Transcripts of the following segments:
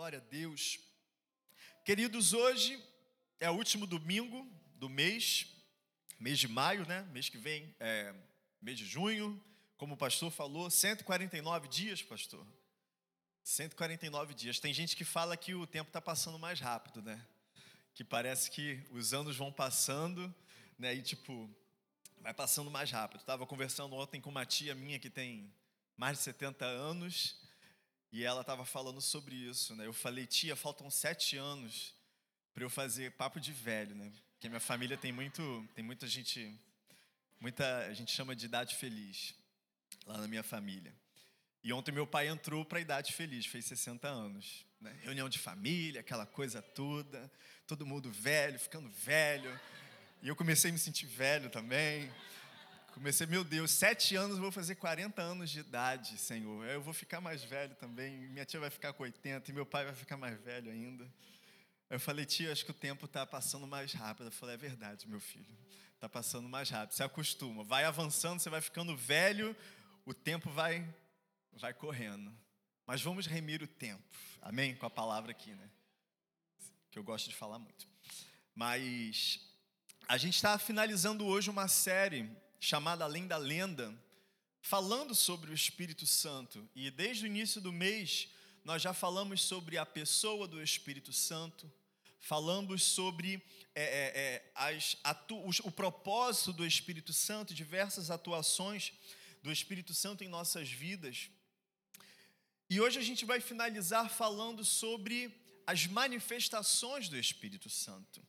glória a Deus. Queridos, hoje é o último domingo do mês, mês de maio, né? Mês que vem é mês de junho. Como o pastor falou, 149 dias, pastor. 149 dias. Tem gente que fala que o tempo está passando mais rápido, né? Que parece que os anos vão passando, né? E tipo, vai passando mais rápido. Estava conversando ontem com uma tia minha que tem mais de 70 anos e ela estava falando sobre isso, né? Eu falei, tia, faltam sete anos para eu fazer papo de velho, né? Porque minha família tem muito, tem muita gente, muita a gente chama de idade feliz lá na minha família. E ontem meu pai entrou para a idade feliz, fez 60 anos, né? Reunião de família, aquela coisa toda, todo mundo velho, ficando velho. E eu comecei a me sentir velho também. Comecei, meu Deus, sete anos vou fazer 40 anos de idade, Senhor. Eu vou ficar mais velho também. Minha tia vai ficar com 80 e meu pai vai ficar mais velho ainda. Eu falei, tia, acho que o tempo está passando mais rápido. Eu falei, é verdade, meu filho. Está passando mais rápido. Se acostuma. Vai avançando, você vai ficando velho, o tempo vai, vai correndo. Mas vamos remir o tempo. Amém? Com a palavra aqui, né? Que eu gosto de falar muito. Mas a gente está finalizando hoje uma série chamada Além da Lenda, falando sobre o Espírito Santo. E desde o início do mês, nós já falamos sobre a pessoa do Espírito Santo, falamos sobre é, é, é as, atu, o, o propósito do Espírito Santo, diversas atuações do Espírito Santo em nossas vidas. E hoje a gente vai finalizar falando sobre as manifestações do Espírito Santo.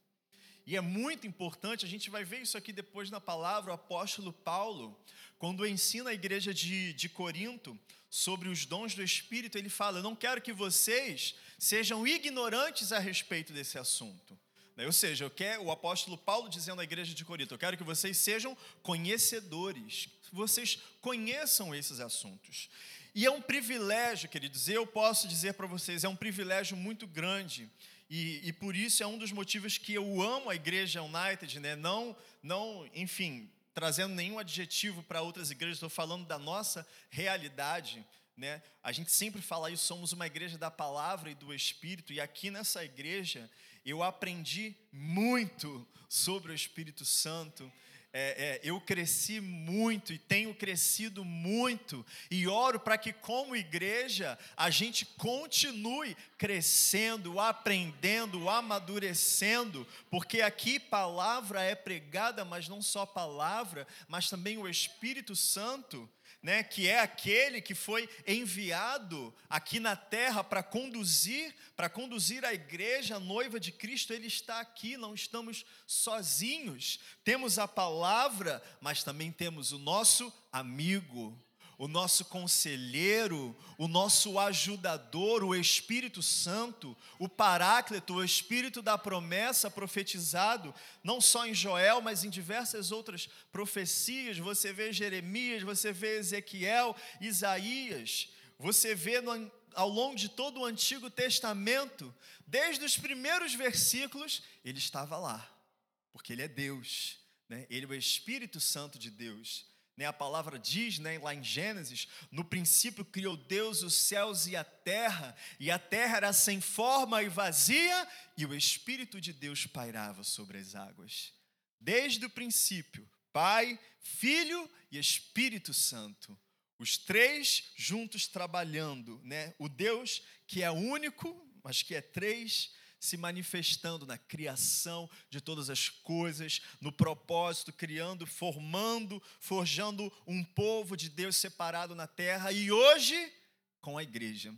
E é muito importante, a gente vai ver isso aqui depois na palavra, o apóstolo Paulo, quando ensina a igreja de, de Corinto sobre os dons do Espírito, ele fala: Eu não quero que vocês sejam ignorantes a respeito desse assunto. Né? Ou seja, eu quero, o apóstolo Paulo dizendo à igreja de Corinto: Eu quero que vocês sejam conhecedores, vocês conheçam esses assuntos. E é um privilégio, queridos, eu posso dizer para vocês, é um privilégio muito grande e, e, por isso é um dos motivos que eu amo a igreja United, né? Não, não, enfim, trazendo nenhum adjetivo para outras igrejas, estou falando da nossa realidade, né? A gente sempre fala isso, somos uma igreja da palavra e do Espírito, e aqui nessa igreja eu aprendi muito sobre o Espírito Santo é, é, eu cresci muito e tenho crescido muito, e oro para que, como igreja, a gente continue crescendo, aprendendo, amadurecendo, porque aqui palavra é pregada, mas não só palavra, mas também o Espírito Santo né, que é aquele que foi enviado aqui na terra para conduzir, para conduzir a igreja, a noiva de Cristo, ele está aqui, não estamos sozinhos. Temos a palavra, mas também temos o nosso amigo, o nosso conselheiro, o nosso ajudador, o Espírito Santo, o Paráclito, o Espírito da promessa profetizado, não só em Joel, mas em diversas outras profecias. Você vê Jeremias, você vê Ezequiel, Isaías, você vê no, ao longo de todo o Antigo Testamento, desde os primeiros versículos, ele estava lá, porque ele é Deus, né? ele é o Espírito Santo de Deus. Né, a palavra diz né, lá em Gênesis: no princípio criou Deus os céus e a terra, e a terra era sem forma e vazia, e o Espírito de Deus pairava sobre as águas. Desde o princípio, Pai, Filho e Espírito Santo, os três juntos trabalhando, né? o Deus que é único, mas que é três, se manifestando na criação de todas as coisas, no propósito, criando, formando, forjando um povo de Deus separado na terra e hoje com a igreja.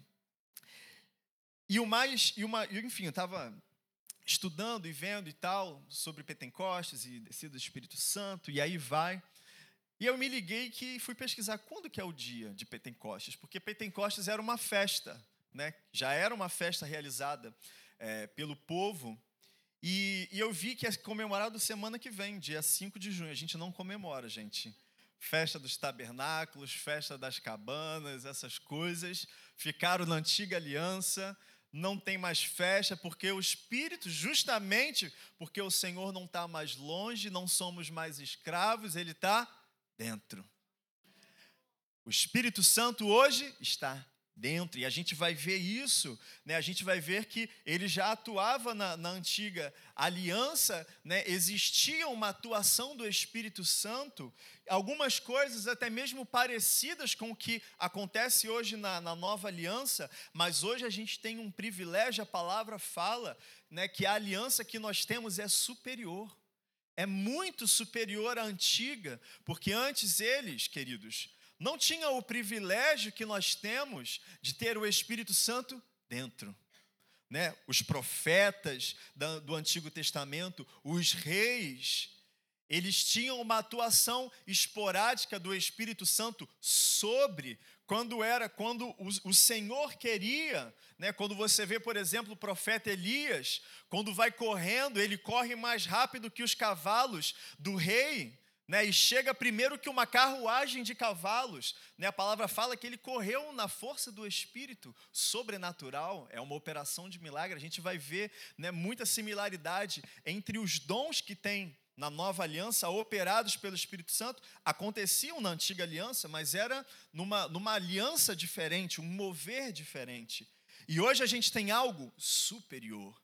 E o mais, e uma, enfim, eu estava estudando e vendo e tal sobre Pentecostes e descida do Espírito Santo, e aí vai. E eu me liguei que fui pesquisar quando que é o dia de Pentecostes, porque Pentecostes era uma festa, né? Já era uma festa realizada é, pelo povo. E, e, eu vi que é comemorado semana que vem, dia 5 de junho. A gente não comemora, gente. Festa dos tabernáculos, festa das cabanas, essas coisas ficaram na antiga aliança. Não tem mais festa, porque o Espírito, justamente porque o Senhor não está mais longe, não somos mais escravos, ele está dentro. O Espírito Santo hoje está dentro. E a gente vai ver isso, né? a gente vai ver que ele já atuava na, na antiga aliança, né? existia uma atuação do Espírito Santo, algumas coisas até mesmo parecidas com o que acontece hoje na, na nova aliança, mas hoje a gente tem um privilégio, a palavra fala né, que a aliança que nós temos é superior. É muito superior à antiga, porque antes eles, queridos, não tinha o privilégio que nós temos de ter o Espírito Santo dentro. Né? Os profetas do Antigo Testamento, os reis, eles tinham uma atuação esporádica do Espírito Santo sobre quando era quando o, Senhor queria, né? Quando você vê, por exemplo, o profeta Elias, quando vai correndo, ele corre mais rápido que os cavalos do rei, né, e chega primeiro que uma carruagem de cavalos. Né, a palavra fala que ele correu na força do Espírito sobrenatural, é uma operação de milagre. A gente vai ver né, muita similaridade entre os dons que tem na nova aliança, operados pelo Espírito Santo, aconteciam na antiga aliança, mas era numa, numa aliança diferente, um mover diferente. E hoje a gente tem algo superior.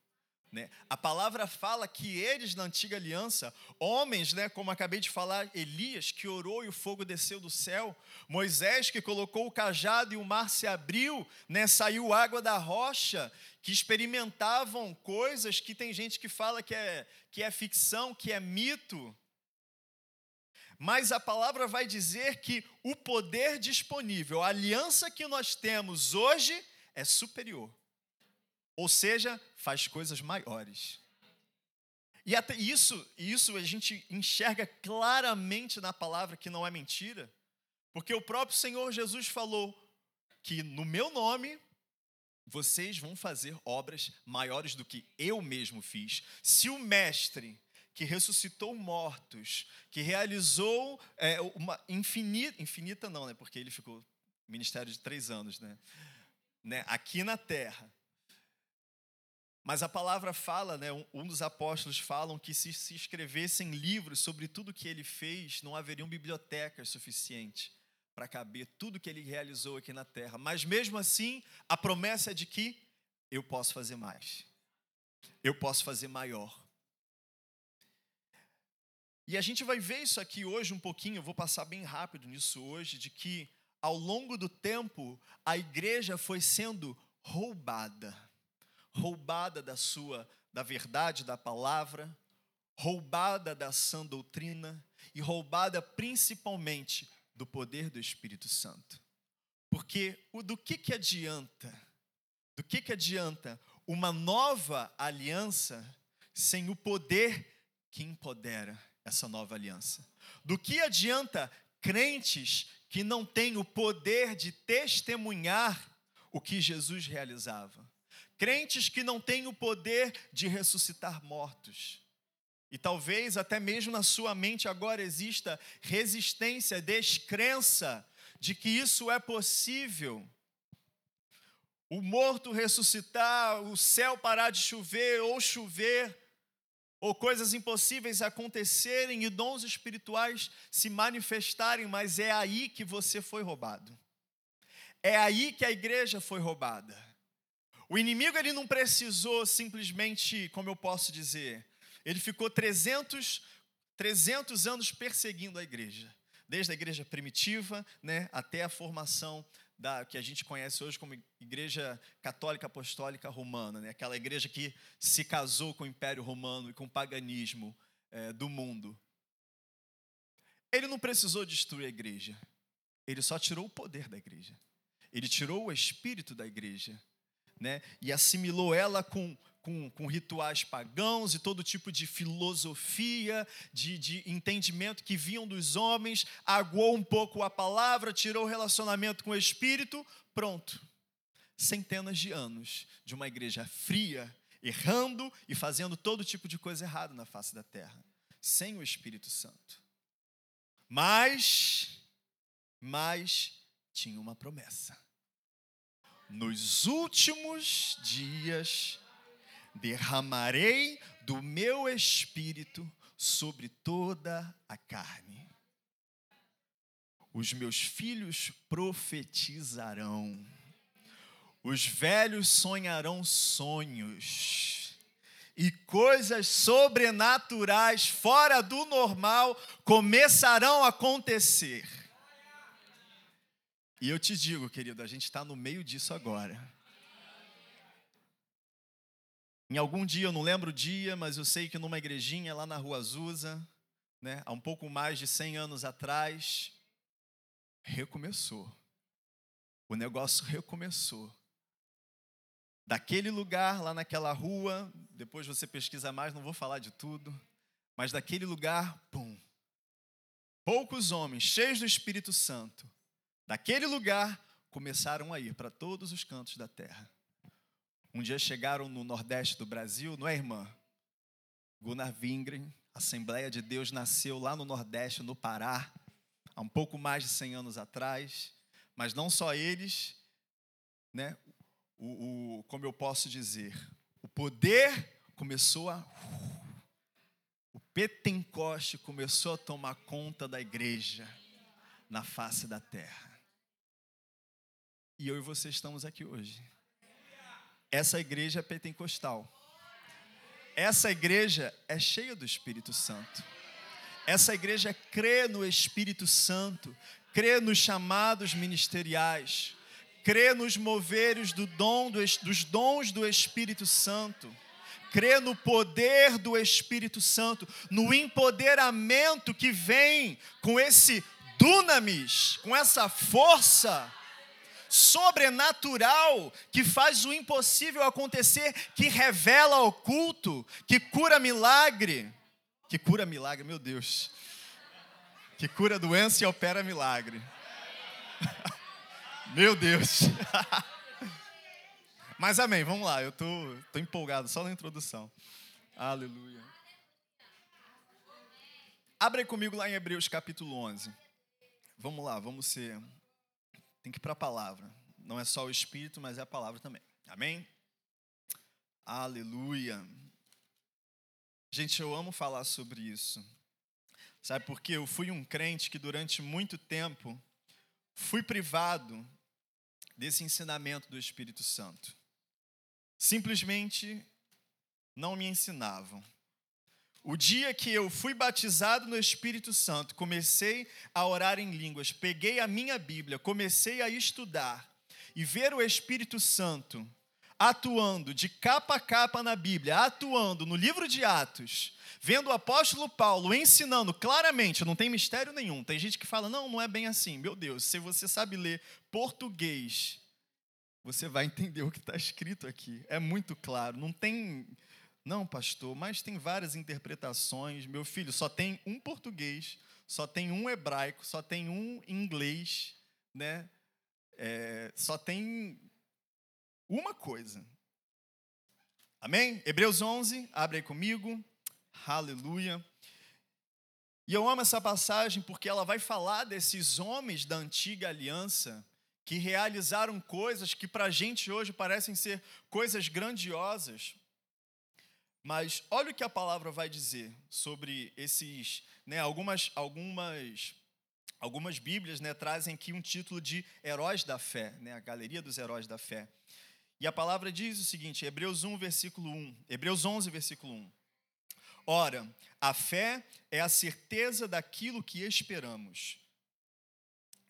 Né? A palavra fala que eles, na antiga aliança, homens, né, como acabei de falar, Elias, que orou e o fogo desceu do céu, Moisés, que colocou o cajado e o mar se abriu, né, saiu água da rocha, que experimentavam coisas que tem gente que fala que é, que é ficção, que é mito. Mas a palavra vai dizer que o poder disponível, a aliança que nós temos hoje, é superior. Ou seja, faz coisas maiores. E até isso, isso a gente enxerga claramente na palavra que não é mentira, porque o próprio Senhor Jesus falou que no meu nome vocês vão fazer obras maiores do que eu mesmo fiz. Se o mestre que ressuscitou mortos, que realizou é, uma infinita, infinita não, né? Porque ele ficou ministério de três anos, né? né? Aqui na Terra mas a palavra fala, né, um dos apóstolos falam que se se escrevessem livros sobre tudo que ele fez, não haveriam bibliotecas suficientes para caber tudo que ele realizou aqui na terra. Mas mesmo assim, a promessa é de que eu posso fazer mais. Eu posso fazer maior. E a gente vai ver isso aqui hoje um pouquinho, eu vou passar bem rápido nisso hoje, de que ao longo do tempo a igreja foi sendo roubada roubada da sua da verdade da palavra, roubada da sã doutrina e roubada principalmente do poder do Espírito Santo. Porque o do que que adianta? Do que que adianta uma nova aliança sem o poder que empodera essa nova aliança? Do que adianta crentes que não têm o poder de testemunhar o que Jesus realizava? Crentes que não têm o poder de ressuscitar mortos. E talvez até mesmo na sua mente agora exista resistência, descrença de que isso é possível. O morto ressuscitar, o céu parar de chover ou chover, ou coisas impossíveis acontecerem e dons espirituais se manifestarem, mas é aí que você foi roubado. É aí que a igreja foi roubada. O inimigo ele não precisou simplesmente, como eu posso dizer, ele ficou 300, 300 anos perseguindo a igreja, desde a igreja primitiva, né, até a formação da que a gente conhece hoje como Igreja Católica Apostólica Romana, né, aquela igreja que se casou com o Império Romano e com o paganismo é, do mundo. Ele não precisou destruir a igreja, ele só tirou o poder da igreja, ele tirou o espírito da igreja né? e assimilou ela com, com, com, rituais pagãos e todo tipo de filosofia, de, de entendimento que vinham dos homens, aguou um pouco a palavra, tirou o relacionamento com o Espírito, pronto. Centenas de anos de uma igreja fria, errando e fazendo todo tipo de coisa errada na face da terra, sem o Espírito Santo. Mas, mas tinha uma promessa nos últimos dias derramarei do meu espírito sobre toda a carne. Os meus filhos profetizarão, Os velhos sonharão sonhos. E coisas sobrenaturais, fora do normal, começarão a acontecer. E eu te digo, querido, a gente está no meio disso agora. Em algum dia, eu não lembro o dia, mas eu sei que numa igrejinha lá na Rua Azusa, né, há um pouco mais de 100 anos atrás, recomeçou. O negócio recomeçou. Daquele lugar, lá naquela rua, depois você pesquisa mais, não vou falar de tudo, mas daquele lugar, pum. Poucos homens cheios do Espírito Santo, daquele lugar, começaram a ir para todos os cantos da terra. Um dia chegaram no Nordeste do Brasil, não é, irmã? Gunnar Wingren, Assembleia de Deus, nasceu lá no Nordeste, no Pará, há um pouco mais de 100 anos atrás. Mas não só eles, né? O, o, como eu posso dizer, o poder começou a. O Pentecoste começou a tomar conta da igreja na face da terra. E eu e você estamos aqui hoje. Essa igreja é pentecostal. Essa igreja é cheia do Espírito Santo. Essa igreja crê no Espírito Santo, crê nos chamados ministeriais, crê nos moveres do dom dos dons do Espírito Santo, crê no poder do Espírito Santo, no empoderamento que vem com esse dunamis, com essa força sobrenatural que faz o impossível acontecer, que revela o culto, que cura milagre. Que cura milagre, meu Deus. Que cura doença e opera milagre. meu Deus. Mas amém, vamos lá, eu tô, tô empolgado só na introdução. Aleluia. Abre comigo lá em Hebreus capítulo 11. Vamos lá, vamos ser tem que ir para a palavra. Não é só o Espírito, mas é a palavra também. Amém? Aleluia. Gente, eu amo falar sobre isso. Sabe por quê? Eu fui um crente que durante muito tempo fui privado desse ensinamento do Espírito Santo. Simplesmente não me ensinavam. O dia que eu fui batizado no Espírito Santo, comecei a orar em línguas, peguei a minha Bíblia, comecei a estudar e ver o Espírito Santo atuando de capa a capa na Bíblia, atuando no livro de Atos, vendo o apóstolo Paulo ensinando claramente, não tem mistério nenhum. Tem gente que fala, não, não é bem assim. Meu Deus, se você sabe ler português, você vai entender o que está escrito aqui. É muito claro, não tem não, pastor, mas tem várias interpretações. Meu filho, só tem um português, só tem um hebraico, só tem um inglês, né? É, só tem uma coisa. Amém? Hebreus 11, abre aí comigo. Aleluia. E eu amo essa passagem porque ela vai falar desses homens da antiga aliança que realizaram coisas que para a gente hoje parecem ser coisas grandiosas. Mas olha o que a palavra vai dizer sobre esses, né, algumas algumas algumas Bíblias, né, trazem aqui um título de heróis da fé, né, a galeria dos heróis da fé. E a palavra diz o seguinte, Hebreus 1 versículo 1, Hebreus 11 versículo 1. Ora, a fé é a certeza daquilo que esperamos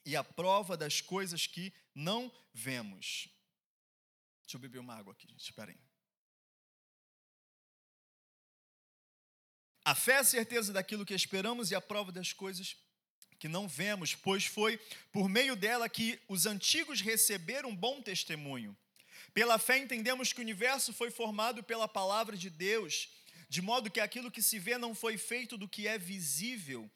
e a prova das coisas que não vemos. Deixa eu beber uma água aqui, gente, espera aí. A fé é a certeza daquilo que esperamos e a prova das coisas que não vemos, pois foi por meio dela que os antigos receberam bom testemunho. Pela fé entendemos que o universo foi formado pela palavra de Deus, de modo que aquilo que se vê não foi feito do que é visível.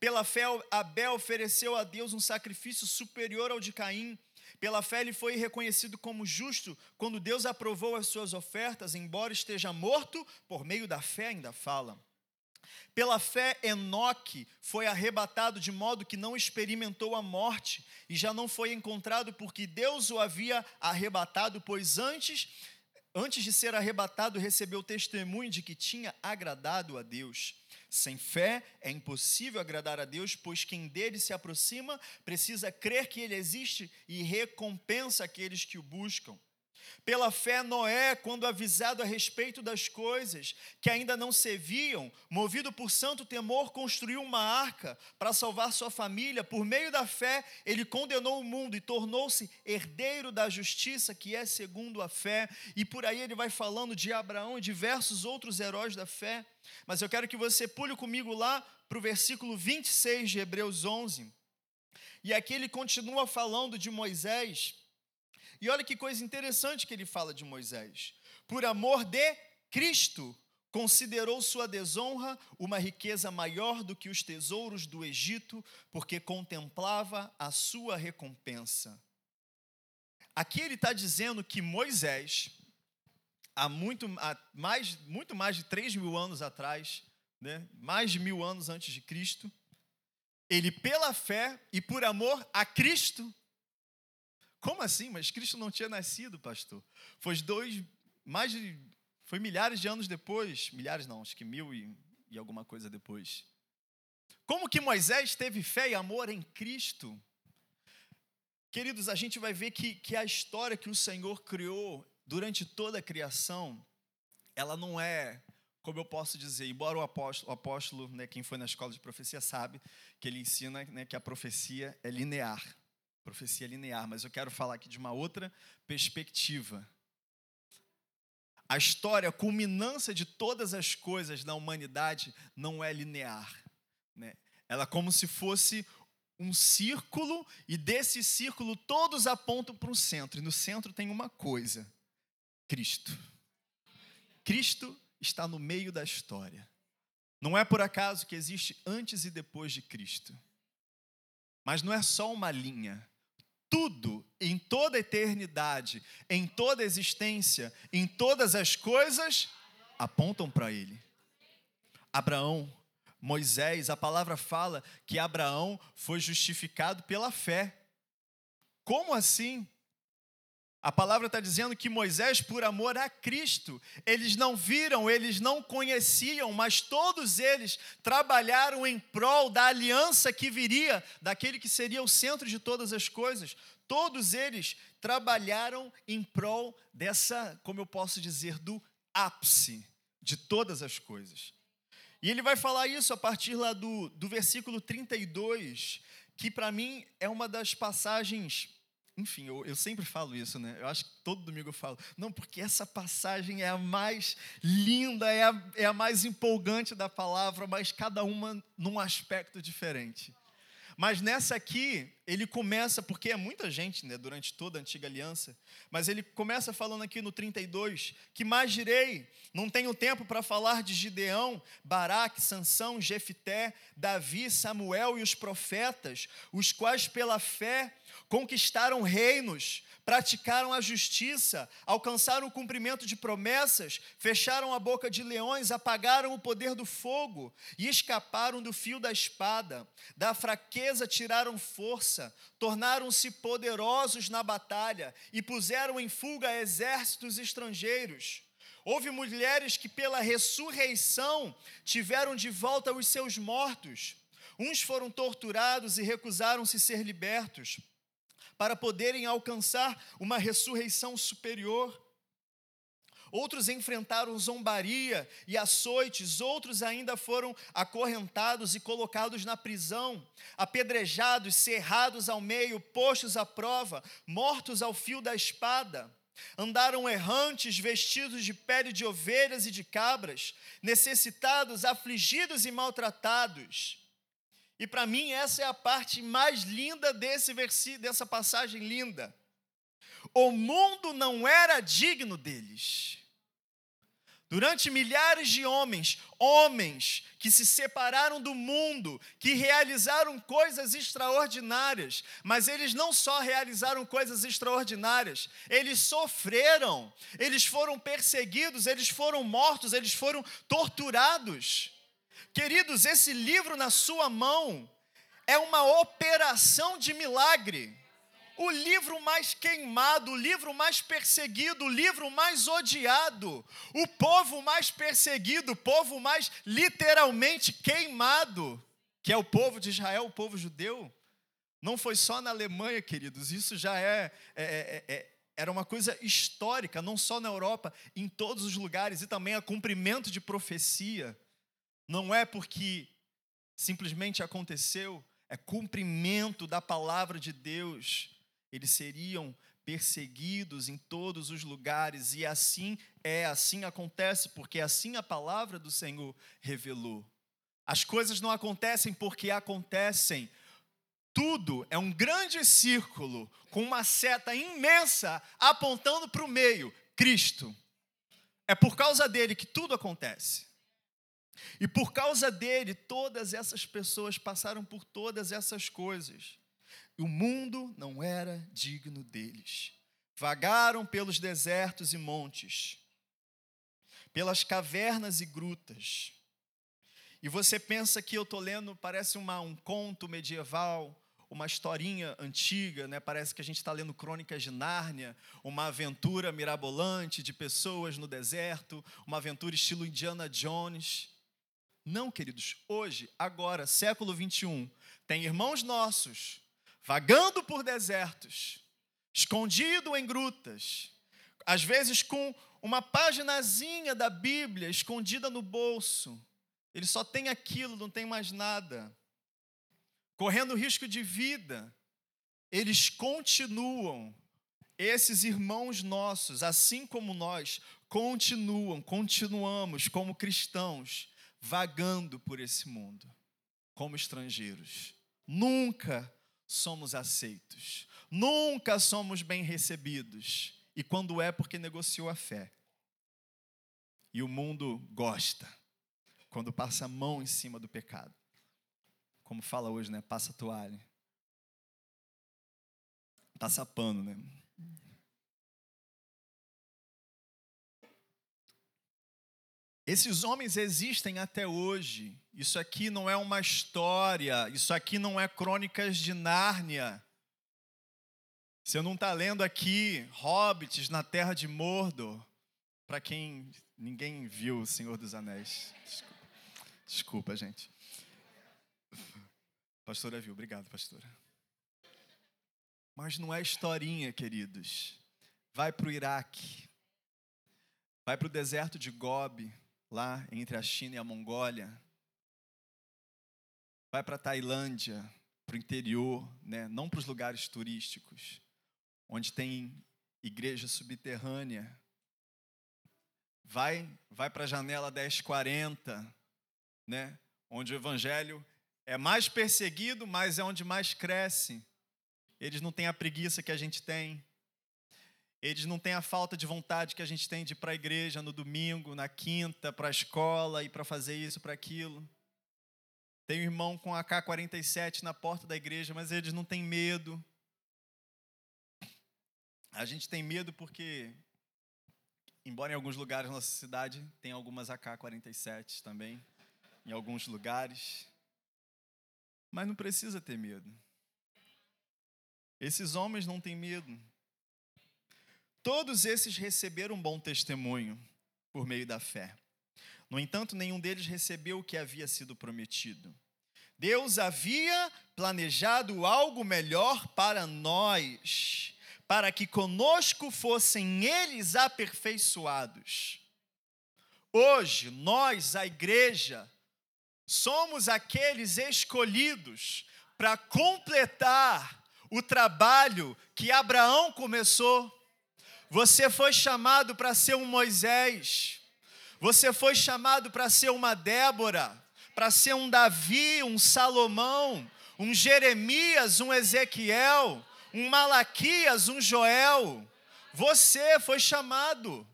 Pela fé, Abel ofereceu a Deus um sacrifício superior ao de Caim. Pela fé, ele foi reconhecido como justo quando Deus aprovou as suas ofertas, embora esteja morto, por meio da fé ainda fala. Pela fé, Enoque foi arrebatado de modo que não experimentou a morte e já não foi encontrado porque Deus o havia arrebatado, pois antes, antes de ser arrebatado, recebeu testemunho de que tinha agradado a Deus. Sem fé é impossível agradar a Deus, pois quem dele se aproxima precisa crer que ele existe e recompensa aqueles que o buscam. Pela fé, Noé, quando avisado a respeito das coisas que ainda não se viam, movido por santo temor, construiu uma arca para salvar sua família. Por meio da fé, ele condenou o mundo e tornou-se herdeiro da justiça, que é segundo a fé. E por aí ele vai falando de Abraão e diversos outros heróis da fé. Mas eu quero que você pule comigo lá para o versículo 26 de Hebreus 11. E aqui ele continua falando de Moisés e olha que coisa interessante que ele fala de Moisés. Por amor de Cristo, considerou sua desonra uma riqueza maior do que os tesouros do Egito, porque contemplava a sua recompensa. Aqui ele está dizendo que Moisés, há muito, há mais, muito mais de 3 mil anos atrás, né, mais de mil anos antes de Cristo, ele, pela fé e por amor a Cristo, como assim? Mas Cristo não tinha nascido, pastor. Foi dois, mais de, foi milhares de anos depois, milhares não, acho que mil e, e alguma coisa depois. Como que Moisés teve fé e amor em Cristo? Queridos, a gente vai ver que, que a história que o Senhor criou durante toda a criação, ela não é, como eu posso dizer, embora o apóstolo, o apóstolo né, quem foi na escola de profecia sabe, que ele ensina né, que a profecia é linear profecia linear, mas eu quero falar aqui de uma outra perspectiva. A história, a culminância de todas as coisas na humanidade não é linear. Né? Ela é como se fosse um círculo, e desse círculo todos apontam para o centro, e no centro tem uma coisa: Cristo. Cristo está no meio da história. Não é por acaso que existe antes e depois de Cristo. Mas não é só uma linha, tudo, em toda a eternidade, em toda a existência, em todas as coisas, apontam para Ele. Abraão, Moisés, a palavra fala que Abraão foi justificado pela fé. Como assim? A palavra está dizendo que Moisés, por amor a Cristo, eles não viram, eles não conheciam, mas todos eles trabalharam em prol da aliança que viria, daquele que seria o centro de todas as coisas. Todos eles trabalharam em prol dessa, como eu posso dizer, do ápice de todas as coisas. E ele vai falar isso a partir lá do, do versículo 32, que para mim é uma das passagens enfim, eu, eu, sempre falo isso, né? Eu acho que todo domingo eu falo, não, porque essa passagem é a mais linda, é a, é a mais empolgante da palavra, mas cada uma num aspecto diferente. Mas nessa aqui, ele começa, porque é muita gente né, durante toda a antiga aliança, mas ele começa falando aqui no 32: que mais direi? Não tenho tempo para falar de Gideão, Baraque, Sansão, Jefité, Davi, Samuel e os profetas, os quais pela fé conquistaram reinos, praticaram a justiça, alcançaram o cumprimento de promessas, fecharam a boca de leões, apagaram o poder do fogo e escaparam do fio da espada. Da fraqueza tiraram força, tornaram-se poderosos na batalha e puseram em fuga exércitos estrangeiros. Houve mulheres que, pela ressurreição, tiveram de volta os seus mortos. Uns foram torturados e recusaram-se ser libertos para poderem alcançar uma ressurreição superior. Outros enfrentaram zombaria e açoites, outros ainda foram acorrentados e colocados na prisão, apedrejados, cerrados ao meio, postos à prova, mortos ao fio da espada. Andaram errantes, vestidos de pele de ovelhas e de cabras, necessitados, afligidos e maltratados e para mim essa é a parte mais linda desse versículo, dessa passagem linda. O mundo não era digno deles. Durante milhares de homens, homens que se separaram do mundo, que realizaram coisas extraordinárias, mas eles não só realizaram coisas extraordinárias, eles sofreram, eles foram perseguidos, eles foram mortos, eles foram torturados. Queridos, esse livro na sua mão é uma operação de milagre. O livro mais queimado, o livro mais perseguido, o livro mais odiado, o povo mais perseguido, o povo mais literalmente queimado, que é o povo de Israel, o povo judeu. Não foi só na Alemanha, queridos, isso já é, é, é, é era uma coisa histórica, não só na Europa, em todos os lugares, e também a cumprimento de profecia. Não é porque simplesmente aconteceu, é cumprimento da palavra de Deus. Eles seriam perseguidos em todos os lugares, e assim é, assim acontece, porque assim a palavra do Senhor revelou. As coisas não acontecem porque acontecem. Tudo é um grande círculo com uma seta imensa apontando para o meio Cristo. É por causa dele que tudo acontece. E por causa dele, todas essas pessoas passaram por todas essas coisas. E o mundo não era digno deles. Vagaram pelos desertos e montes, pelas cavernas e grutas. E você pensa que eu estou lendo, parece uma, um conto medieval, uma historinha antiga, né? parece que a gente está lendo Crônicas de Nárnia, uma aventura mirabolante de pessoas no deserto, uma aventura estilo Indiana Jones. Não, queridos, hoje, agora, século 21, tem irmãos nossos vagando por desertos, escondido em grutas, às vezes com uma paginazinha da Bíblia escondida no bolso. Ele só tem aquilo, não tem mais nada. Correndo risco de vida, eles continuam, esses irmãos nossos, assim como nós, continuam, continuamos como cristãos, vagando por esse mundo, como estrangeiros. Nunca somos aceitos, nunca somos bem recebidos. E quando é, porque negociou a fé. E o mundo gosta quando passa a mão em cima do pecado. Como fala hoje, né? Passa toalha. Passa pano, né? Esses homens existem até hoje. Isso aqui não é uma história, isso aqui não é crônicas de Nárnia. Você não está lendo aqui Hobbits na terra de Mordor, para quem ninguém viu o Senhor dos Anéis. Desculpa, Desculpa gente. Pastora viu, obrigado, pastora. Mas não é historinha, queridos. Vai para o Iraque, vai para o deserto de Gobi, lá entre a China e a Mongólia. Vai para a Tailândia, para o interior, né? não para os lugares turísticos, onde tem igreja subterrânea. Vai, vai para a janela 1040, né? onde o evangelho é mais perseguido, mas é onde mais cresce. Eles não têm a preguiça que a gente tem. Eles não têm a falta de vontade que a gente tem de ir para a igreja no domingo, na quinta, para a escola e para fazer isso, para aquilo. Tem um irmão com AK-47 na porta da igreja, mas eles não têm medo. A gente tem medo porque, embora em alguns lugares da nossa cidade tem algumas AK-47 também, em alguns lugares, mas não precisa ter medo. Esses homens não têm medo. Todos esses receberam um bom testemunho por meio da fé. No entanto, nenhum deles recebeu o que havia sido prometido. Deus havia planejado algo melhor para nós, para que conosco fossem eles aperfeiçoados. Hoje, nós, a igreja, somos aqueles escolhidos para completar o trabalho que Abraão começou. Você foi chamado para ser um Moisés. Você foi chamado para ser uma Débora, para ser um Davi, um Salomão, um Jeremias, um Ezequiel, um Malaquias, um Joel. Você foi chamado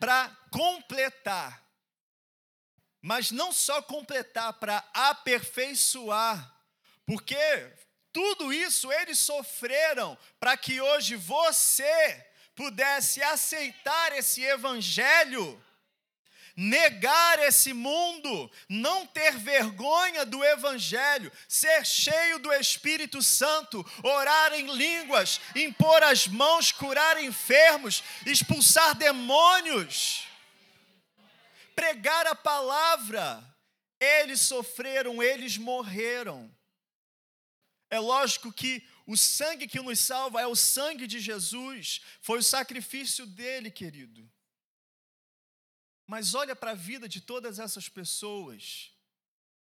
para completar. Mas não só completar, para aperfeiçoar. Porque tudo isso eles sofreram para que hoje você pudesse aceitar esse evangelho, negar esse mundo, não ter vergonha do evangelho, ser cheio do Espírito Santo, orar em línguas, impor as mãos, curar enfermos, expulsar demônios, pregar a palavra. Eles sofreram, eles morreram. É lógico que O sangue que nos salva é o sangue de Jesus, foi o sacrifício dele, querido. Mas olha para a vida de todas essas pessoas,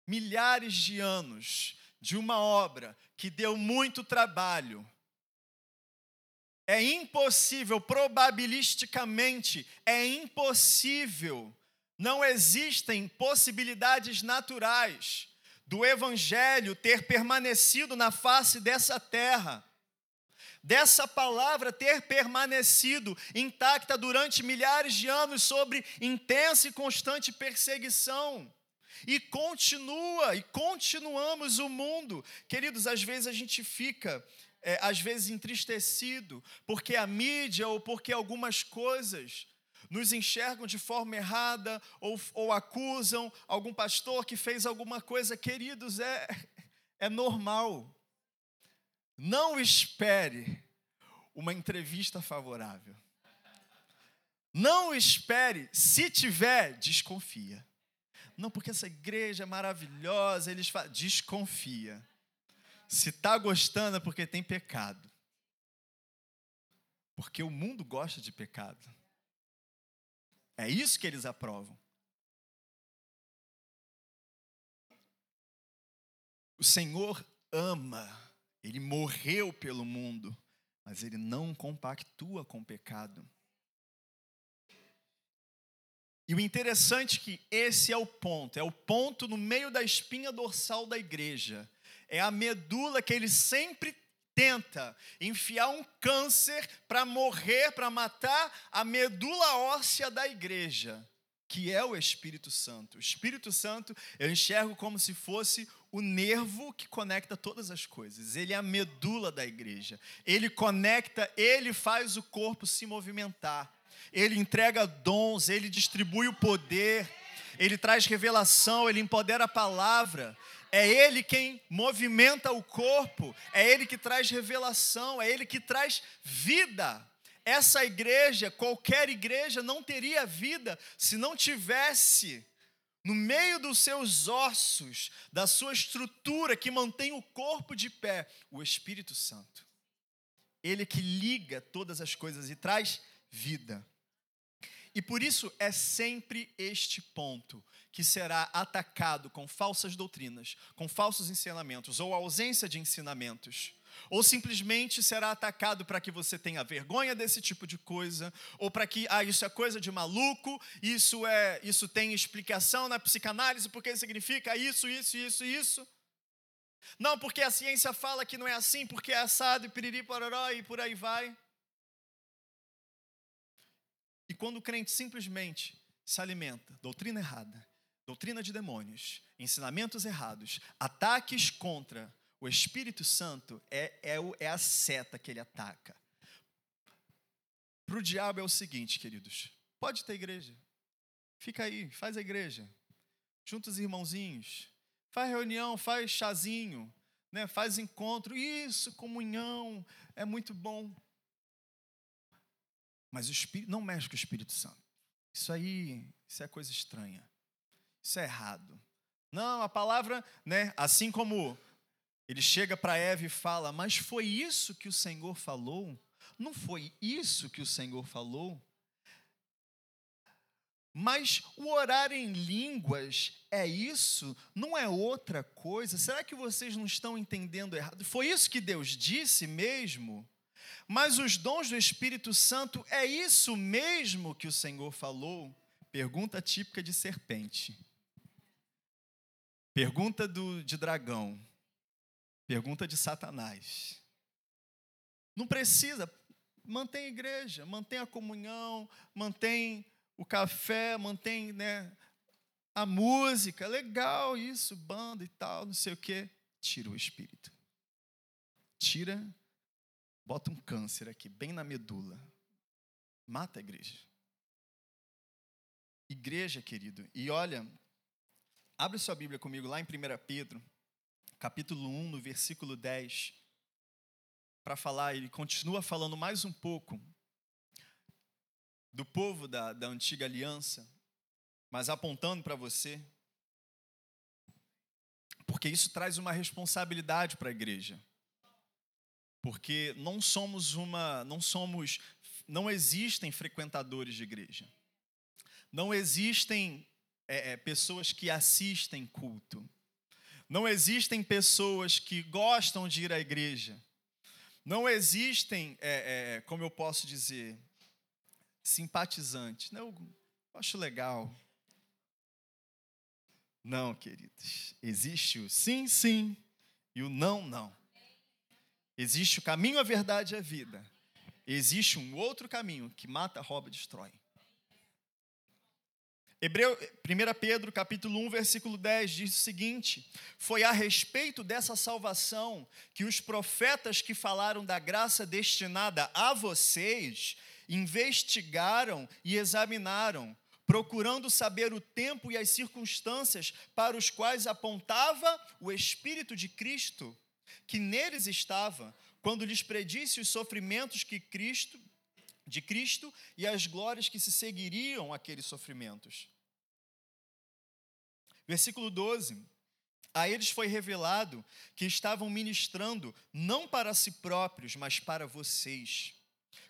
milhares de anos de uma obra que deu muito trabalho. É impossível, probabilisticamente, é impossível, não existem possibilidades naturais do Evangelho ter permanecido na face dessa terra, dessa palavra ter permanecido intacta durante milhares de anos sobre intensa e constante perseguição. E continua, e continuamos o mundo. Queridos, às vezes a gente fica, é, às vezes, entristecido, porque a mídia ou porque algumas coisas nos enxergam de forma errada ou, ou acusam algum pastor que fez alguma coisa, queridos, é, é normal. Não espere uma entrevista favorável. Não espere, se tiver, desconfia. Não, porque essa igreja é maravilhosa, eles falam, desconfia. Se está gostando é porque tem pecado. Porque o mundo gosta de pecado. É isso que eles aprovam. O Senhor ama, ele morreu pelo mundo, mas ele não compactua com o pecado. E o interessante é que esse é o ponto, é o ponto no meio da espinha dorsal da igreja. É a medula que ele sempre tenta enfiar um câncer para morrer, para matar a medula óssea da igreja, que é o Espírito Santo. O Espírito Santo eu enxergo como se fosse o nervo que conecta todas as coisas. Ele é a medula da igreja. Ele conecta, ele faz o corpo se movimentar. Ele entrega dons, ele distribui o poder, ele traz revelação, ele empodera a palavra. É Ele quem movimenta o corpo, é Ele que traz revelação, é Ele que traz vida. Essa igreja, qualquer igreja, não teria vida se não tivesse no meio dos seus ossos, da sua estrutura que mantém o corpo de pé, o Espírito Santo. Ele que liga todas as coisas e traz vida. E por isso é sempre este ponto que será atacado com falsas doutrinas, com falsos ensinamentos ou ausência de ensinamentos. Ou simplesmente será atacado para que você tenha vergonha desse tipo de coisa, ou para que ah, isso é coisa de maluco, isso é, isso tem explicação na psicanálise porque significa isso, isso, isso, isso. Não, porque a ciência fala que não é assim, porque é assado e piriri pororó e por aí vai. E quando o crente simplesmente se alimenta, doutrina errada, doutrina de demônios, ensinamentos errados, ataques contra o Espírito Santo, é, é, é a seta que ele ataca. Para o diabo é o seguinte, queridos: pode ter igreja, fica aí, faz a igreja, junta os irmãozinhos, faz reunião, faz chazinho, né, faz encontro, isso, comunhão, é muito bom. Mas o Espírito não mexe com o Espírito Santo. Isso aí, isso é coisa estranha. Isso é errado. Não, a palavra, né, assim como ele chega para Eva e fala: "Mas foi isso que o Senhor falou? Não foi isso que o Senhor falou?" Mas o orar em línguas é isso? Não é outra coisa? Será que vocês não estão entendendo errado? Foi isso que Deus disse mesmo? Mas os dons do Espírito Santo, é isso mesmo que o Senhor falou? Pergunta típica de serpente. Pergunta do, de dragão. Pergunta de Satanás. Não precisa. Mantém a igreja, mantém a comunhão, mantém o café, mantém né, a música. Legal isso, banda e tal, não sei o quê. Tira o espírito. Tira Bota um câncer aqui, bem na medula. Mata a igreja. Igreja, querido. E olha, abre sua Bíblia comigo lá em 1 Pedro, capítulo 1, no versículo 10, para falar, ele continua falando mais um pouco do povo da, da antiga aliança, mas apontando para você, porque isso traz uma responsabilidade para a igreja. porque não somos uma, não somos, não existem frequentadores de igreja, não existem é, é, pessoas que assistem culto, não existem pessoas que gostam de ir à igreja, não existem, é, é como eu posso dizer, simpatizantes. Não, eu acho legal. Não, queridos, existe o sim, sim e o não, não. Existe o caminho, a verdade e a vida. Existe um outro caminho que mata, rouba e destrói. Hebreu, 1 Pedro, capítulo 1, versículo 10 diz o seguinte: Foi a respeito dessa salvação que os profetas que falaram da graça destinada a vocês investigaram e examinaram, procurando saber o tempo e as circunstâncias para os quais apontava o Espírito de Cristo que neles estava, quando lhes predisse os sofrimentos que Cristo de Cristo e as glórias que se seguiriam àqueles sofrimentos. Versículo 12. A eles foi revelado que estavam ministrando não para si próprios, mas para vocês.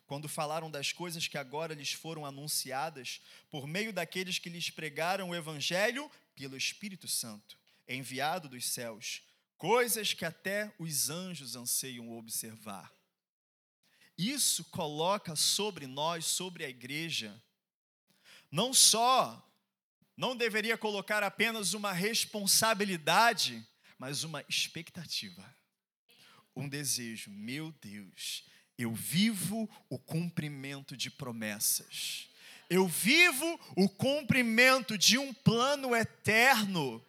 Quando falaram das coisas que agora lhes foram anunciadas por meio daqueles que lhes pregaram o evangelho pelo Espírito Santo, enviado dos céus, coisas que até os anjos anseiam observar. Isso coloca sobre nós, sobre a igreja, não só, não deveria colocar apenas uma responsabilidade, mas uma expectativa, um desejo. Meu Deus, eu vivo o cumprimento de promessas, eu vivo o cumprimento de um plano eterno.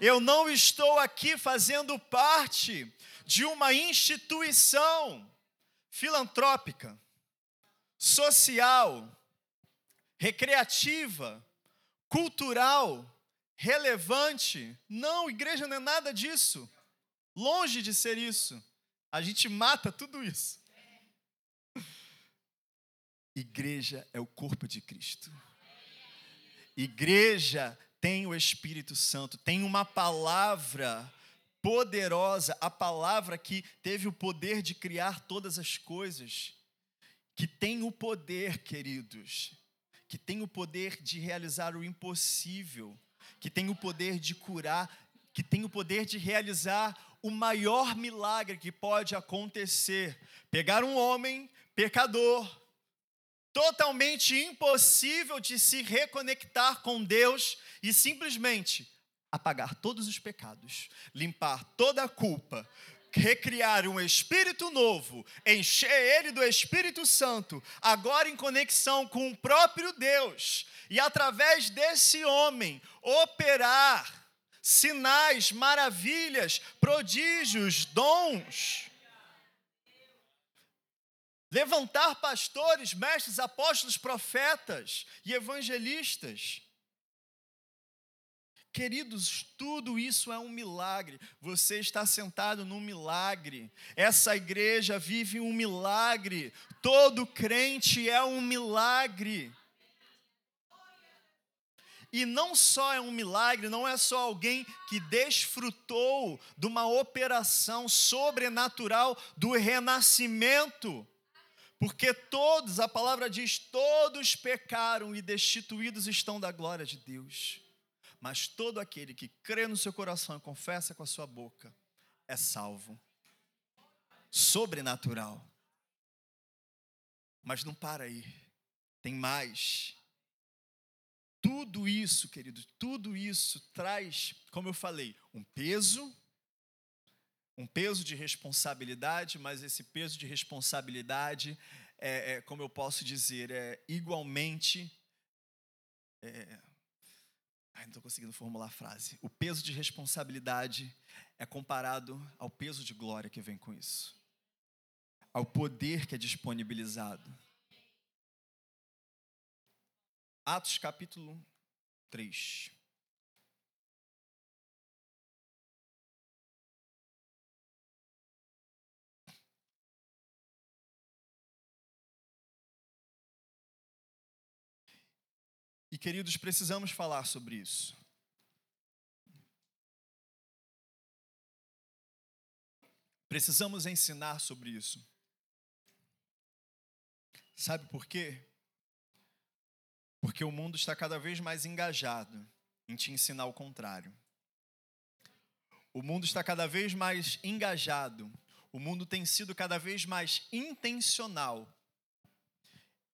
Eu não estou aqui fazendo parte de uma instituição filantrópica, social, recreativa, cultural, relevante. Não, igreja não é nada disso. Longe de ser isso. A gente mata tudo isso. Igreja é o corpo de Cristo. Igreja tem o Espírito Santo, tem uma palavra poderosa, a palavra que teve o poder de criar todas as coisas, que tem o poder, queridos, que tem o poder de realizar o impossível, que tem o poder de curar, que tem o poder de realizar o maior milagre que pode acontecer. Pegar um homem pecador, totalmente impossível de se reconectar com Deus e simplesmente apagar todos os pecados, limpar toda a culpa, recriar um espírito novo, encher ele do Espírito Santo, agora em conexão com o próprio Deus, e através desse homem operar sinais, maravilhas, prodígios, dons levantar pastores, mestres, apóstolos, profetas e evangelistas. Queridos, tudo isso é um milagre. Você está sentado num milagre. Essa igreja vive um milagre. Todo crente é um milagre. E não só é um milagre, não é só alguém que desfrutou de uma operação sobrenatural do renascimento. Porque todos, a palavra diz, todos pecaram e destituídos estão da glória de Deus. Mas todo aquele que crê no seu coração e confessa com a sua boca é salvo. Sobrenatural. Mas não para aí. Tem mais. Tudo isso, querido, tudo isso traz, como eu falei, um peso, um peso de responsabilidade, mas esse peso de responsabilidade, é, é como eu posso dizer, é igualmente. É, ai, não estou conseguindo formular a frase. O peso de responsabilidade é comparado ao peso de glória que vem com isso, ao poder que é disponibilizado. Atos capítulo 3. Queridos, precisamos falar sobre isso. Precisamos ensinar sobre isso. Sabe por quê? Porque o mundo está cada vez mais engajado em te ensinar o contrário. O mundo está cada vez mais engajado, o mundo tem sido cada vez mais intencional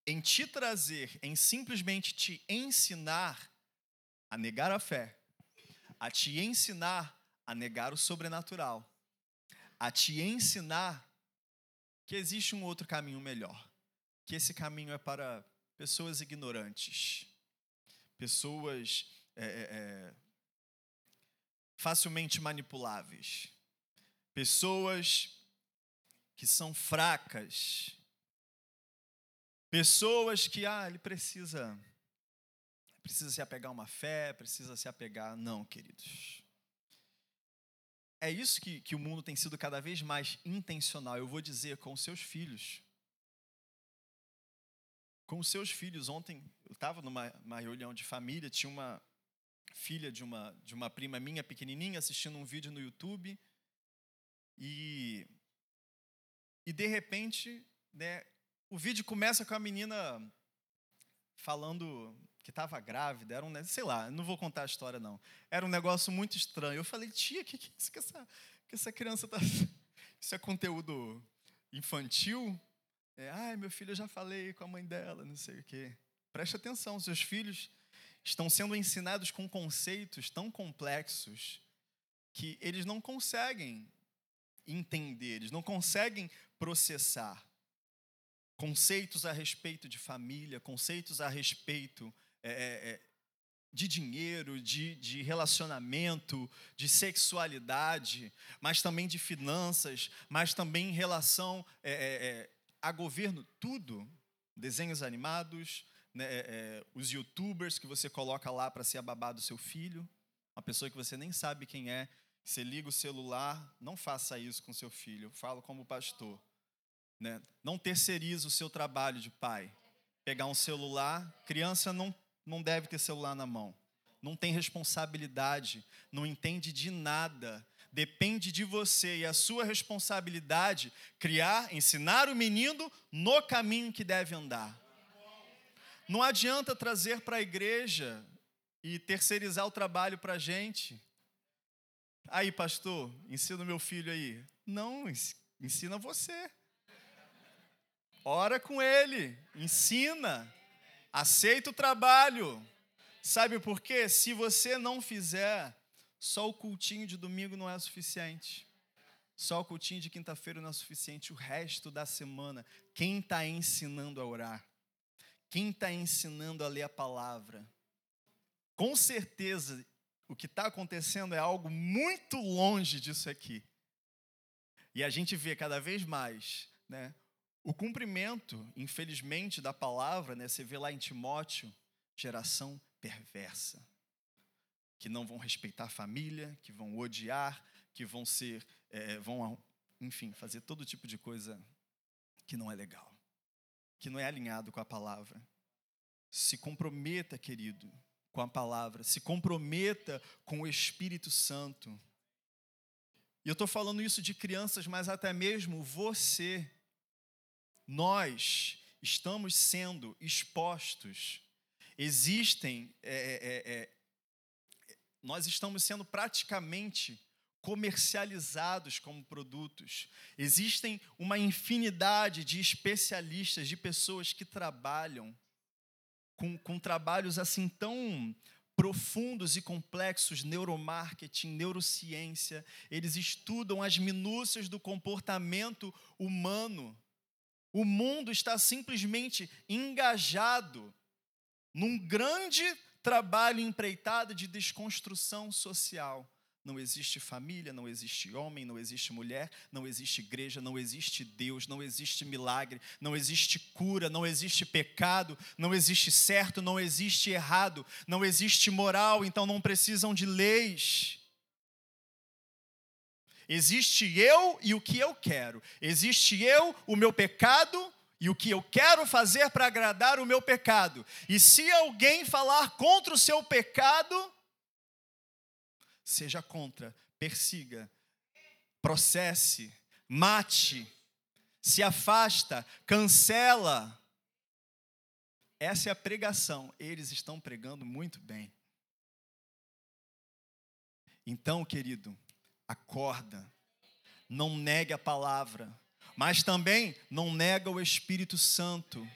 em te trazer, em simplesmente te ensinar a negar a fé, a te ensinar a negar o sobrenatural, a te ensinar que existe um outro caminho melhor, que esse caminho é para pessoas ignorantes, pessoas é, é, é facilmente manipuláveis, pessoas que são fracas, pessoas que ah, ele precisa precisa se apegar a uma fé, precisa se apegar, não, queridos. É isso que, que o mundo tem sido cada vez mais intencional. Eu vou dizer com seus filhos. Com seus filhos. Ontem eu estava numa reunião de família, tinha uma filha de uma, de uma prima minha pequenininha assistindo um vídeo no YouTube. E, e de repente, né, o vídeo começa com a menina falando que estava grávida, era um, sei lá, não vou contar a história não. Era um negócio muito estranho. Eu falei, tia, que que é isso que essa, que essa criança está? Isso é conteúdo infantil? É, ai, meu filho, eu já falei com a mãe dela, não sei o quê. Preste atenção, seus filhos estão sendo ensinados com conceitos tão complexos que eles não conseguem entender, eles não conseguem processar conceitos a respeito de família, conceitos a respeito é, é, é, de dinheiro, de, de relacionamento, de sexualidade, mas também de finanças, mas também em relação é, é, a governo, tudo. Desenhos animados, né, os youtubers que você coloca lá para ser a babá do seu filho, uma pessoa que você nem sabe quem é, você liga o celular, não faça isso com seu filho, falo como pastor. Né? Não terceirize o seu trabalho de pai. Pegar um celular, criança não não deve ter celular na mão, não tem responsabilidade, não entende de nada. Depende de você e a sua responsabilidade criar, ensinar o menino no caminho que deve andar. Não adianta trazer para a igreja e terceirizar o trabalho para a gente. Aí, pastor, ensina o meu filho aí. Não, ensina você. Ora com ele, ensina. Aceita o trabalho. Sabe por quê? Se você não fizer, só o cultinho de domingo não é suficiente. Só o cultinho de quinta-feira não é suficiente. O resto da semana, quem está ensinando a orar? Quem está ensinando a ler a palavra? Com certeza, o que está acontecendo é algo muito longe disso aqui. E a gente vê cada vez mais né, o cumprimento, infelizmente, da palavra, né, você vê lá em Timóteo, geração perversa, que não vão respeitar a família, que vão odiar, que vão ser, é, vão, enfim, fazer todo tipo de coisa que não é legal, que não é alinhado com a palavra. Se comprometa, querido, com a palavra, se comprometa com o Espírito Santo. E eu estou falando isso de crianças, mas até mesmo você nós estamos sendo expostos, existem, é, é, é, é, nós estamos sendo praticamente comercializados como produtos. Existem uma infinidade de especialistas, de pessoas que trabalham com, com trabalhos assim tão profundos e complexos, neuromarketing, neurociência, eles estudam as minúcias do comportamento humano o mundo está simplesmente engajado num grande trabalho empreitado de desconstrução social. Não existe família, não existe homem, não existe mulher, não existe igreja, não existe Deus, não existe milagre, não existe cura, não existe pecado, não existe certo, não existe errado, não existe moral, então não precisam de leis. Existe eu e o que eu quero. Existe eu, o meu pecado e o que eu quero fazer para agradar o meu pecado. E se alguém falar contra o seu pecado, seja contra, persiga, processe, mate, se afasta, cancela. Essa é a pregação. Eles estão pregando muito bem. Então, querido, acorda. Não negue a palavra, mas também não nega o Espírito Santo.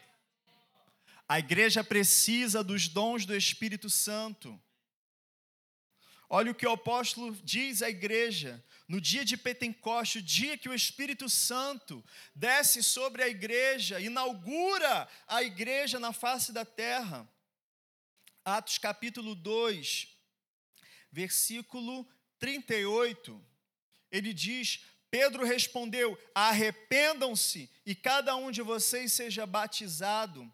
A igreja precisa dos dons do Espírito Santo. Olha o que o apóstolo diz à igreja no dia de Pentecoste, o dia que o Espírito Santo desce sobre a igreja, inaugura a igreja na face da terra. Atos capítulo 2, versículo 38. Ele diz: Pedro respondeu: Arrependam-se e cada um de vocês seja batizado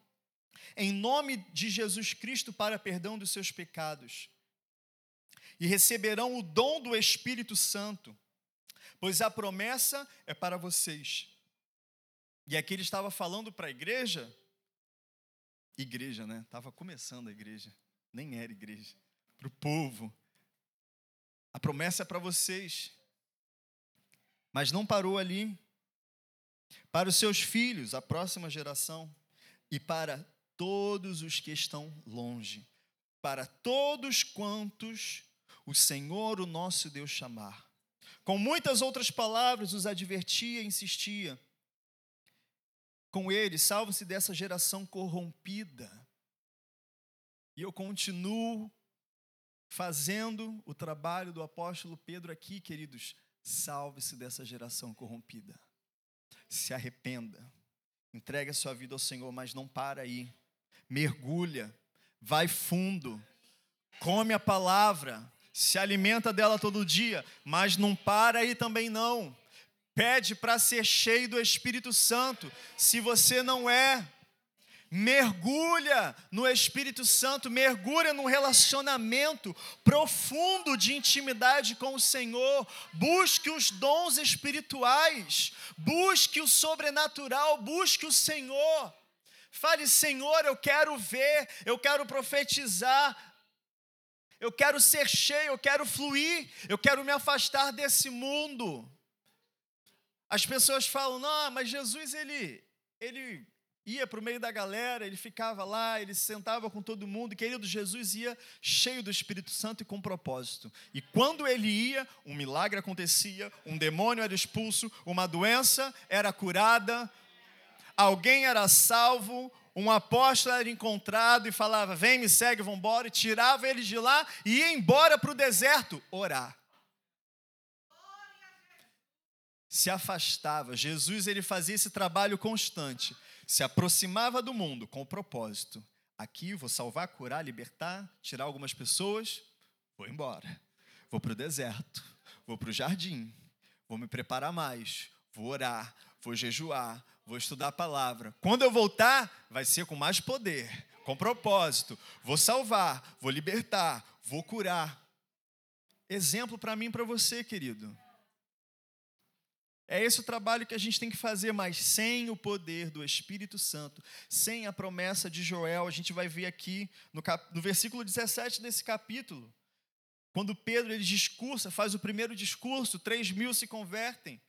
em nome de Jesus Cristo para perdão dos seus pecados. E receberão o dom do Espírito Santo pois a promessa é para vocês. E aqui ele estava falando para a igreja, igreja, né? Estava começando a igreja, nem era igreja, para o povo. A promessa é para vocês. Mas não parou ali. Para os seus filhos, a próxima geração, e para todos os que estão longe, para todos quantos o Senhor, o nosso Deus, chamar. Com muitas outras palavras, os advertia e insistia. Com ele, salve-se dessa geração corrompida. E eu continuo fazendo o trabalho do apóstolo Pedro aqui, queridos. Salve-se dessa geração corrompida. Se arrependa. Entregue a sua vida ao Senhor, mas não para aí. Mergulha, vai fundo. Come a palavra, se alimenta dela todo dia, mas não para aí também não. Pede para ser cheio do Espírito Santo. Se você não é, mergulha no Espírito Santo, mergulha num relacionamento profundo de intimidade com o Senhor, busque os dons espirituais, busque o sobrenatural, busque o Senhor. Fale, Senhor, eu quero ver, eu quero profetizar, eu quero ser cheio, eu quero fluir, eu quero me afastar desse mundo. As pessoas falam: "Não, mas Jesus ele ele ia para o meio da galera, ele ficava lá, ele sentava com todo mundo. Querido, Jesus ia cheio do Espírito Santo e com propósito. E quando ele ia, um milagre acontecia, um demônio era expulso, uma doença era curada, alguém era salvo, um apóstolo era encontrado e falava: Vem, me segue, vamos embora, e tirava ele de lá e ia embora para o deserto orar. Se afastava. Jesus ele fazia esse trabalho constante. Se aproximava do mundo com o propósito. Aqui vou salvar, curar, libertar, tirar algumas pessoas. Vou embora. Vou para o deserto. Vou para o jardim. Vou me preparar mais. Vou orar. Vou jejuar vou estudar a palavra. Quando eu voltar, vai ser com mais poder, com propósito. Vou salvar, vou libertar, vou curar. Exemplo para mim e para você, querido. É esse o trabalho que a gente tem que fazer, mas sem o poder do Espírito Santo, sem a promessa de Joel, a gente vai ver aqui no, cap... no versículo 17 desse capítulo, quando Pedro ele discursa, faz o primeiro discurso, três mil se convertem.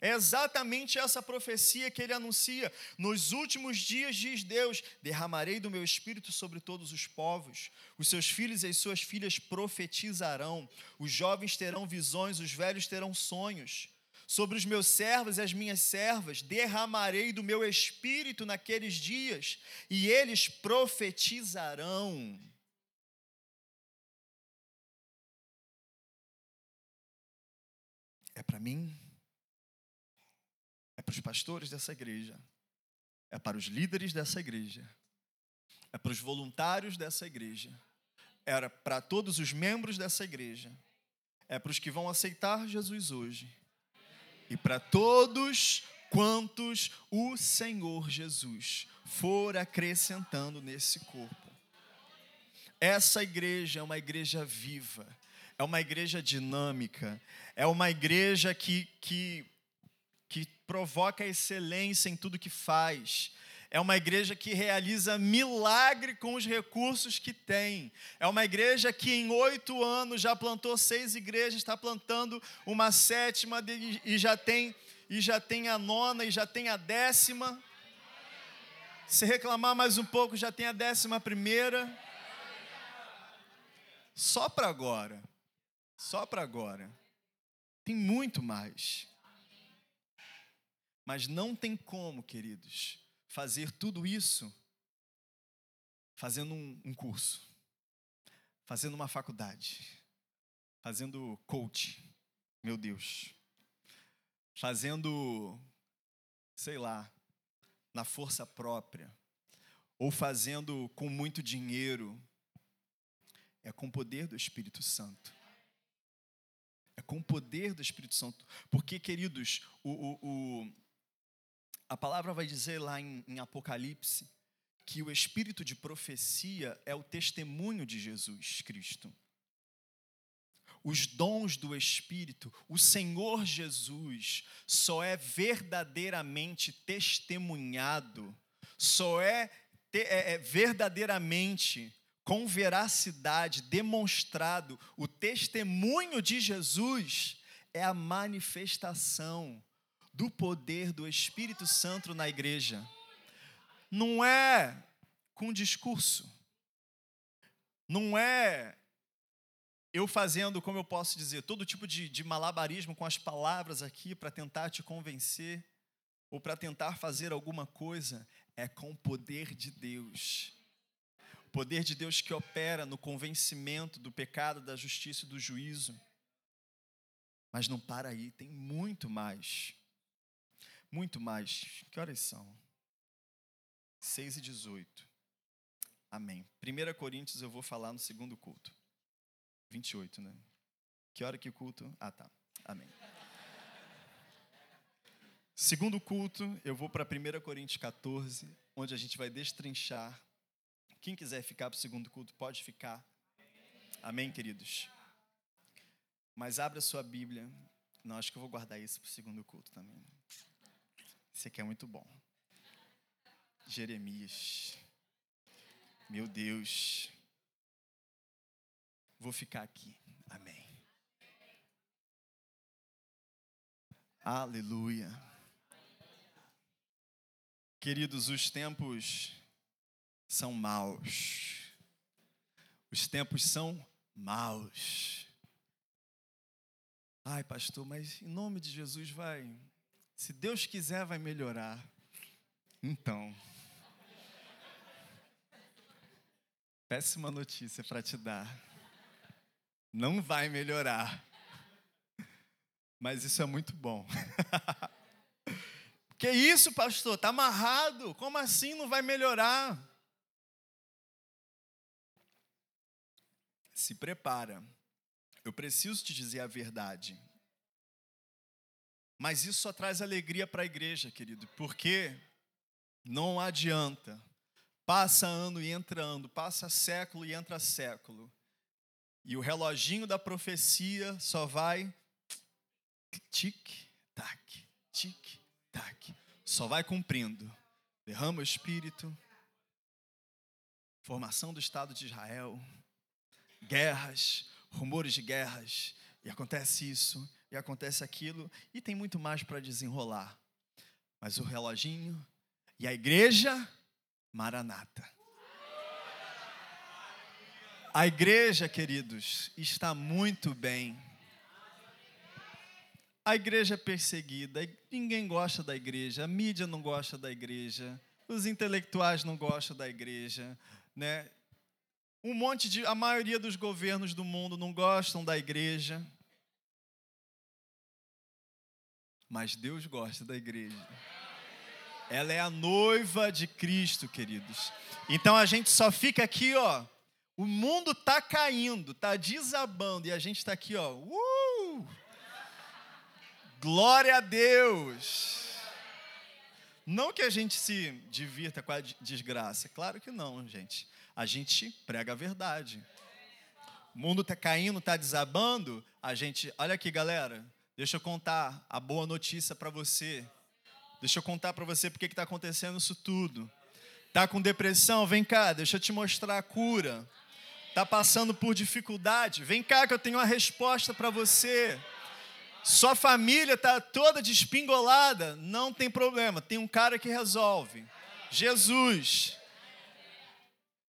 É exatamente essa profecia que ele anuncia. Nos últimos dias, diz Deus: derramarei do meu espírito sobre todos os povos. Os seus filhos e as suas filhas profetizarão. Os jovens terão visões, os velhos terão sonhos. Sobre os meus servos e as minhas servas derramarei do meu espírito naqueles dias, e eles profetizarão. É para mim? para os pastores dessa igreja, é para os líderes dessa igreja, é para os voluntários dessa igreja, era para todos os membros dessa igreja, é para os que vão aceitar Jesus hoje, e para todos quantos o Senhor Jesus for acrescentando nesse corpo. Essa igreja é uma igreja viva, é uma igreja dinâmica, é uma igreja que, que que provoca excelência em tudo que faz. É uma igreja que realiza milagre com os recursos que tem. É uma igreja que em oito anos já plantou seis igrejas, está plantando uma sétima e já tem e já tem a nona, e já tem a décima. Se reclamar mais um pouco, já tem a décima primeira. Só para agora. Só para agora. Tem muito mais. Mas não tem como, queridos, fazer tudo isso fazendo um, um curso, fazendo uma faculdade, fazendo coach, meu Deus, fazendo, sei lá, na força própria, ou fazendo com muito dinheiro, é com o poder do Espírito Santo. É com o poder do Espírito Santo. Porque, queridos, o, o, o a palavra vai dizer lá em, em Apocalipse que o espírito de profecia é o testemunho de Jesus Cristo. Os dons do Espírito, o Senhor Jesus só é verdadeiramente testemunhado, só é, é, é verdadeiramente com veracidade demonstrado o testemunho de Jesus é a manifestação do poder do Espírito Santo na igreja. Não é com discurso. Não é eu fazendo, como eu posso dizer, todo tipo de, de malabarismo com as palavras aqui para tentar te convencer ou para tentar fazer alguma coisa. É com o poder de Deus. O poder de Deus que opera no convencimento do pecado, da justiça e do juízo. Mas não para aí, tem muito mais. Muito mais. Que horas são? 6 e 18. Amém. 1 Coríntios eu vou falar no segundo culto. 28, né? Que hora que culto? Ah, tá. Amém. Segundo culto, eu vou para 1 Coríntios 14, onde a gente vai destrinchar. Quem quiser ficar para o segundo culto, pode ficar. Amém, queridos? Mas abra sua Bíblia. Não, acho que eu vou guardar isso para o segundo culto também. Esse aqui é muito bom. Jeremias. Meu Deus. Vou ficar aqui. Amém. Aleluia. Queridos, os tempos são maus. Os tempos são maus. Ai, pastor, mas em nome de Jesus vai se Deus quiser, vai melhorar. Então. Péssima notícia para te dar. Não vai melhorar. Mas isso é muito bom. que isso, pastor? Está amarrado. Como assim não vai melhorar? Se prepara. Eu preciso te dizer a verdade. Mas isso só traz alegria para a igreja, querido, porque não adianta. Passa ano e entra ano, passa século e entra século. E o reloginho da profecia só vai tic-tac, tic-tac. Só vai cumprindo. Derrama o Espírito, formação do Estado de Israel, guerras, rumores de guerras, e acontece isso, e acontece aquilo, e tem muito mais para desenrolar. Mas o reloginho e a igreja, Maranata. A igreja, queridos, está muito bem. A igreja é perseguida, ninguém gosta da igreja, a mídia não gosta da igreja, os intelectuais não gostam da igreja, né? Um monte de, a maioria dos governos do mundo não gostam da igreja. Mas Deus gosta da igreja. Ela é a noiva de Cristo, queridos. Então a gente só fica aqui, ó. O mundo tá caindo, tá desabando e a gente está aqui, ó. Uh! Glória a Deus. Não que a gente se divirta com a desgraça, claro que não, gente. A gente prega a verdade. O mundo está caindo, está desabando. A gente, olha aqui, galera. Deixa eu contar a boa notícia para você. Deixa eu contar para você porque está acontecendo isso tudo. Tá com depressão? Vem cá, deixa eu te mostrar a cura. Tá passando por dificuldade? Vem cá que eu tenho uma resposta para você. Sua família tá toda despingolada? Não tem problema, tem um cara que resolve. Jesus.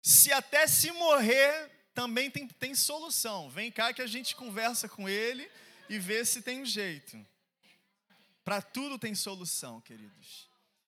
Se até se morrer, também tem, tem solução. Vem cá que a gente conversa com ele e ver se tem um jeito. Para tudo tem solução, queridos.